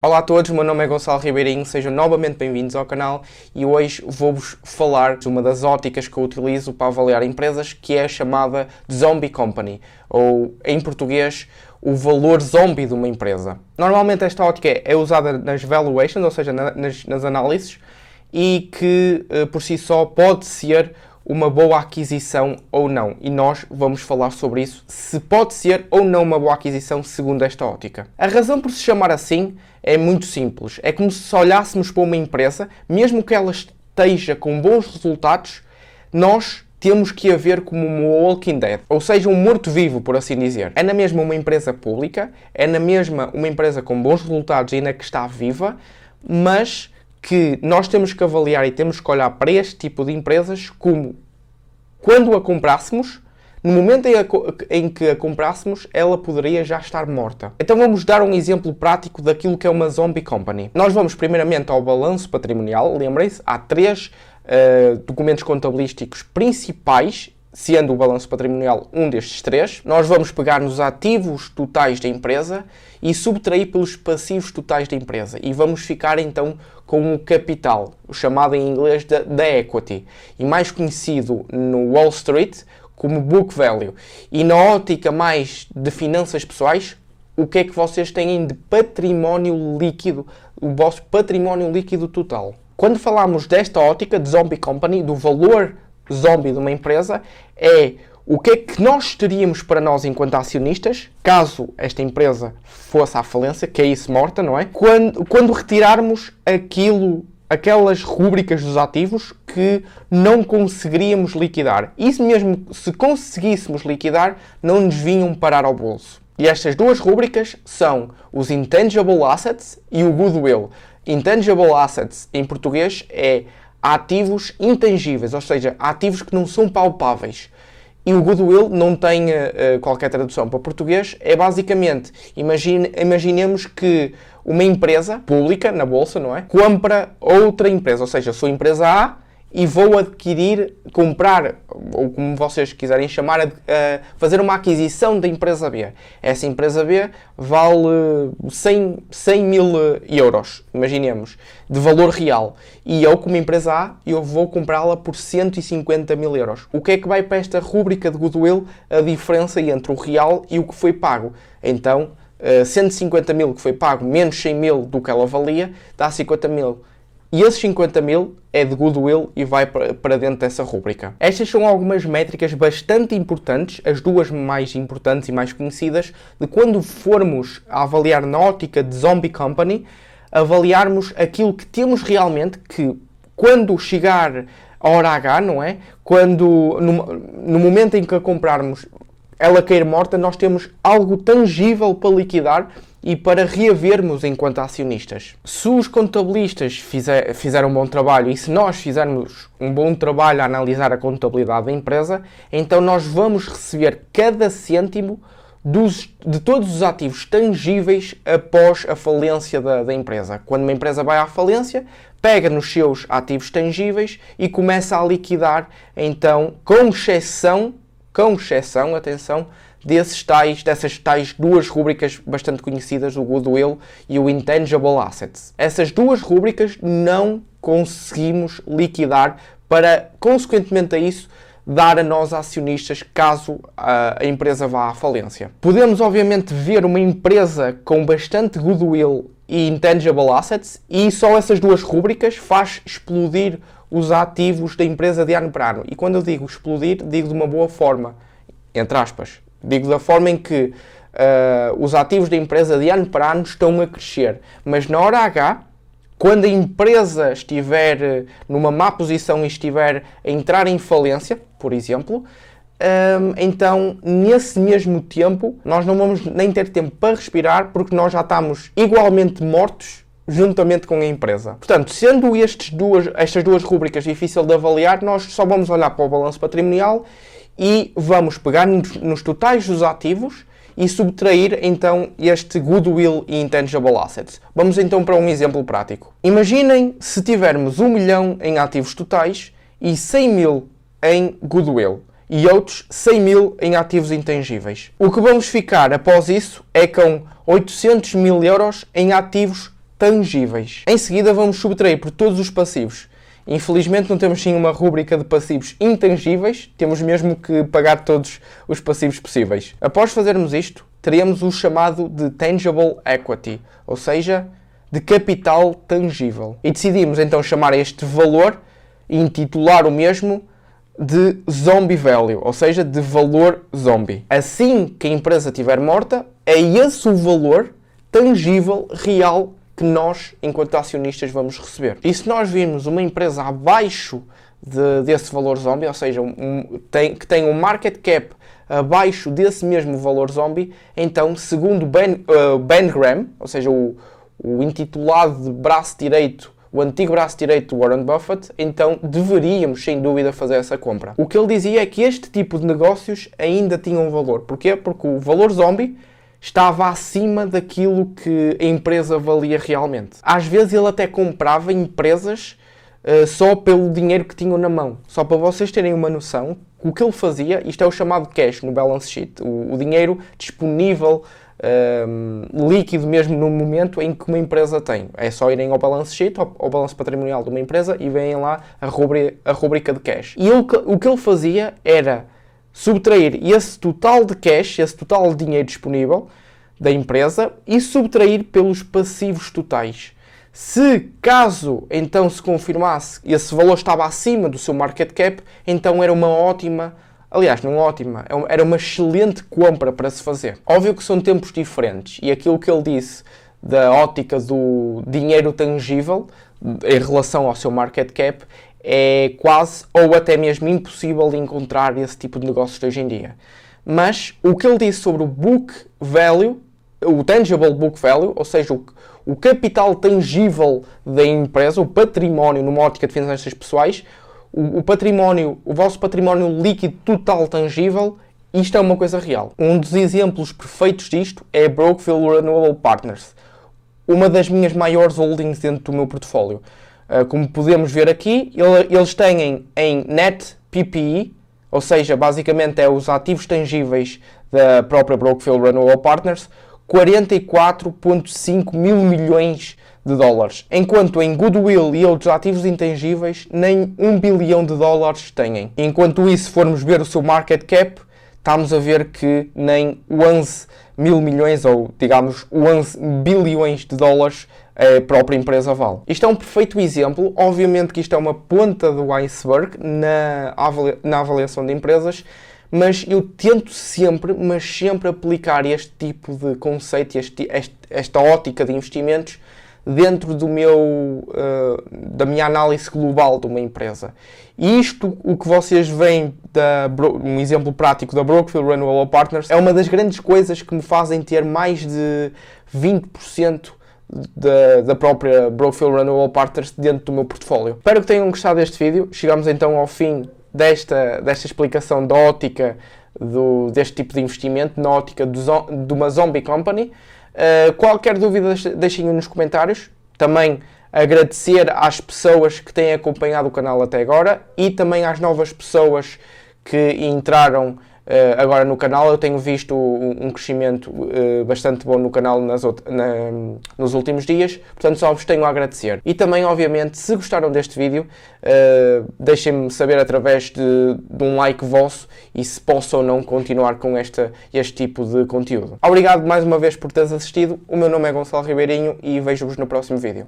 Olá a todos, meu nome é Gonçalo Ribeirinho, sejam novamente bem-vindos ao canal e hoje vou-vos falar de uma das óticas que eu utilizo para avaliar empresas, que é a chamada Zombie Company, ou em português, o valor zombie de uma empresa. Normalmente esta ótica é usada nas valuations, ou seja, nas, nas análises, e que eh, por si só pode ser uma boa aquisição ou não. E nós vamos falar sobre isso, se pode ser ou não uma boa aquisição segundo esta ótica. A razão por se chamar assim é muito simples. É como se olhássemos para uma empresa, mesmo que ela esteja com bons resultados, nós temos que a ver como um Walking Dead, ou seja, um morto-vivo, por assim dizer. É na mesma uma empresa pública, é na mesma uma empresa com bons resultados e ainda que está viva, mas que nós temos que avaliar e temos que olhar para este tipo de empresas como quando a comprássemos, no momento em, que a comprássemos, ela poderia já estar morta. Então vamos dar um exemplo prático daquilo que é uma zombie company. Nós vamos primeiramente ao balanço patrimonial, lembrem-se, há três uh, documentos contabilísticos principais sendo o balanço patrimonial um destes três, nós vamos pegar nos ativos totais da empresa e subtrair pelos passivos totais da empresa. E vamos ficar então com o capital, o chamado em inglês da equity, e mais conhecido no Wall Street como book value. E na ótica mais de finanças pessoais, o que é que vocês têm de património líquido, o vosso património líquido total. Quando falamos desta ótica de zombie company, do valor zombie de uma empresa é o que é que nós teríamos para nós enquanto acionistas, caso esta empresa fosse à falência, que é isso morta, não é? Quando, quando retirarmos aquilo, aquelas rúbricas dos ativos que não conseguiríamos liquidar. Isso mesmo, se conseguíssemos liquidar, não nos vinham parar ao bolso. E estas duas rúbricas são os Intangible Assets e o Goodwill. Intangible Assets, em português, é ativos intangíveis, ou seja, ativos que não são palpáveis. E o goodwill não tem uh, qualquer tradução para português, é basicamente, imagine, imaginemos que uma empresa pública na bolsa, não é? Compra outra empresa, ou seja, a sua empresa A e vou adquirir, comprar, ou como vocês quiserem chamar, uh, fazer uma aquisição da empresa B. Essa empresa B vale 100, 100 mil euros, imaginemos, de valor real. E eu, como empresa A, eu vou comprá-la por 150 mil euros. O que é que vai para esta rúbrica de goodwill? A diferença entre o real e o que foi pago. Então, uh, 150 mil que foi pago menos 100 mil do que ela valia, dá 50 mil e esses 50 mil é de goodwill e vai para dentro dessa rúbrica. Estas são algumas métricas bastante importantes, as duas mais importantes e mais conhecidas, de quando formos a avaliar na ótica de Zombie Company, avaliarmos aquilo que temos realmente, que quando chegar a hora H, não é? Quando, no, no momento em que a comprarmos, ela cair morta, nós temos algo tangível para liquidar e para reavermos enquanto acionistas. Se os contabilistas fizer, fizeram um bom trabalho e se nós fizermos um bom trabalho a analisar a contabilidade da empresa, então nós vamos receber cada cêntimo dos, de todos os ativos tangíveis após a falência da, da empresa. Quando uma empresa vai à falência, pega nos seus ativos tangíveis e começa a liquidar, então, com exceção, com exceção, atenção, desses tais, dessas tais duas rúbricas bastante conhecidas, o Goodwill e o Intangible Assets. Essas duas rúbricas não conseguimos liquidar para, consequentemente a isso, dar a nós acionistas caso a, empresa vá à falência. Podemos, obviamente, ver uma empresa com bastante goodwill e intangible assets e só essas duas rúbricas faz explodir os ativos da empresa de ano para ano. E quando eu digo explodir, digo de uma boa forma, entre aspas. Digo da forma em que uh, os ativos da empresa de ano para ano estão a crescer. Mas na hora H, quando a empresa estiver eh, numa má posição e estiver a entrar em falência, por exemplo, um, ehm, então nesse mesmo tempo nós não vamos nem ter tempo para respirar porque nós já estamos igualmente mortos juntamente com a empresa. Portanto, sendo estes duas, estas duas rubricas difíceis de avaliar, nós só vamos olhar para o balanço patrimonial e vamos pegar nos totais dos ativos e subtrair então este goodwill e intangible assets. Vamos então para um exemplo prático. Imaginem se tivermos 1 milhão em ativos totais e 100 mil em goodwill e outros 100 mil em ativos intangíveis. O que vamos ficar após isso é com 800 mil euros em ativos tangíveis. Em seguida, vamos subtrair por todos os passivos. Infelizmente, não temos sim uma rúbrica de passivos intangíveis, temos mesmo que pagar todos os passivos possíveis. Após fazermos isto, teríamos o chamado de tangible equity, ou seja, de capital tangível. E decidimos então chamar este valor e intitular o mesmo de zombie value, ou seja, de valor zombie. Assim que a empresa estiver morta, é esse o valor tangível, real, que nós, enquanto acionistas, vamos receber. E se nós virmos uma empresa abaixo de, desse valor zombie, ou seja, um, tem, que tem um market cap abaixo desse mesmo valor zombie, então, segundo Ben, uh, ben Graham, ou seja, o, o intitulado de braço direito o antigo braço direito do Warren Buffett, então deveríamos sem dúvida fazer essa compra. O que ele dizia é que este tipo de negócios ainda tinham valor. Porquê? Porque o valor zombie estava acima daquilo que a empresa valia realmente. Às vezes ele até comprava empresas uh, só pelo dinheiro que tinham na mão. Só para vocês terem uma noção, o que ele fazia, isto é o chamado cash no balance sheet, o, o dinheiro disponível um, líquido mesmo no momento em que uma empresa tem. É só irem ao balance sheet, ao, ao balanço patrimonial de uma empresa e veem lá a, a rubrica de cash. E ele, o que ele fazia era subtrair esse total de cash, esse total de dinheiro disponível da empresa e subtrair pelos passivos totais. Se caso então se confirmasse esse valor estava acima do seu market cap, então era uma ótima Aliás, não ótima, é era uma excelente compra para se fazer. Óbvio que são tempos diferentes e aquilo que ele disse da ótica do dinheiro tangível em relação ao seu market cap é quase ou até mesmo impossível encontrar esse tipo de negócios hoje em dia. Mas o que ele disse sobre o book value, o tangible book value, ou seja, o, o capital tangível da empresa, o património numa ótica de finanças pessoais, o, o património, o vosso património líquido total tangível, isto é uma coisa real. Um dos exemplos perfeitos disto é Brookfield Renewable Partners, uma das minhas maiores holdings dentro do meu portfólio. Uh, como podemos ver aqui, eles têm em net PPE, ou seja, basicamente é os ativos tangíveis da própria Brookfield Renewable Partners, 44,5 mil milhões de dólares, enquanto em goodwill e outros ativos intangíveis nem 1 bilhão de dólares têm. Enquanto isso, formos ver o seu market cap, estamos a ver que nem 11 mil milhões ou, digamos, 11 bilhões de dólares a própria empresa vale. Isto é um perfeito exemplo, obviamente que isto é uma ponta do iceberg na, avalia na avaliação de empresas, mas eu tento sempre, mas sempre aplicar este tipo de conceito, este, este, esta ótica de investimentos dentro do meu, uh, da minha análise global de uma empresa. E isto, o que vocês veem, da, um exemplo prático da Brookfield Renewable Partners, é uma das grandes coisas que me fazem ter mais de 20% da, da própria Brookfield Renewable Partners dentro do meu portfólio. Espero que tenham gostado deste vídeo. Chegamos então ao fim desta, desta explicação da ótica do, deste tipo de investimento, na ótica do, de uma zombie company. Uh, qualquer dúvida, deixem nos comentários. Também agradecer às pessoas que têm acompanhado o canal até agora e também às novas pessoas que entraram agora no canal eu tenho visto um, crescimento uh, bastante bom no canal nas, na, nos últimos dias, portanto só vos tenho a agradecer. E também, obviamente, se gostaram deste vídeo, uh, deixem-me saber através de, de, um like vosso e se posso ou não continuar com esta, este tipo de conteúdo. Obrigado mais uma vez por teres assistido, o meu nome é Gonçalo Ribeirinho e vejo-vos no próximo vídeo.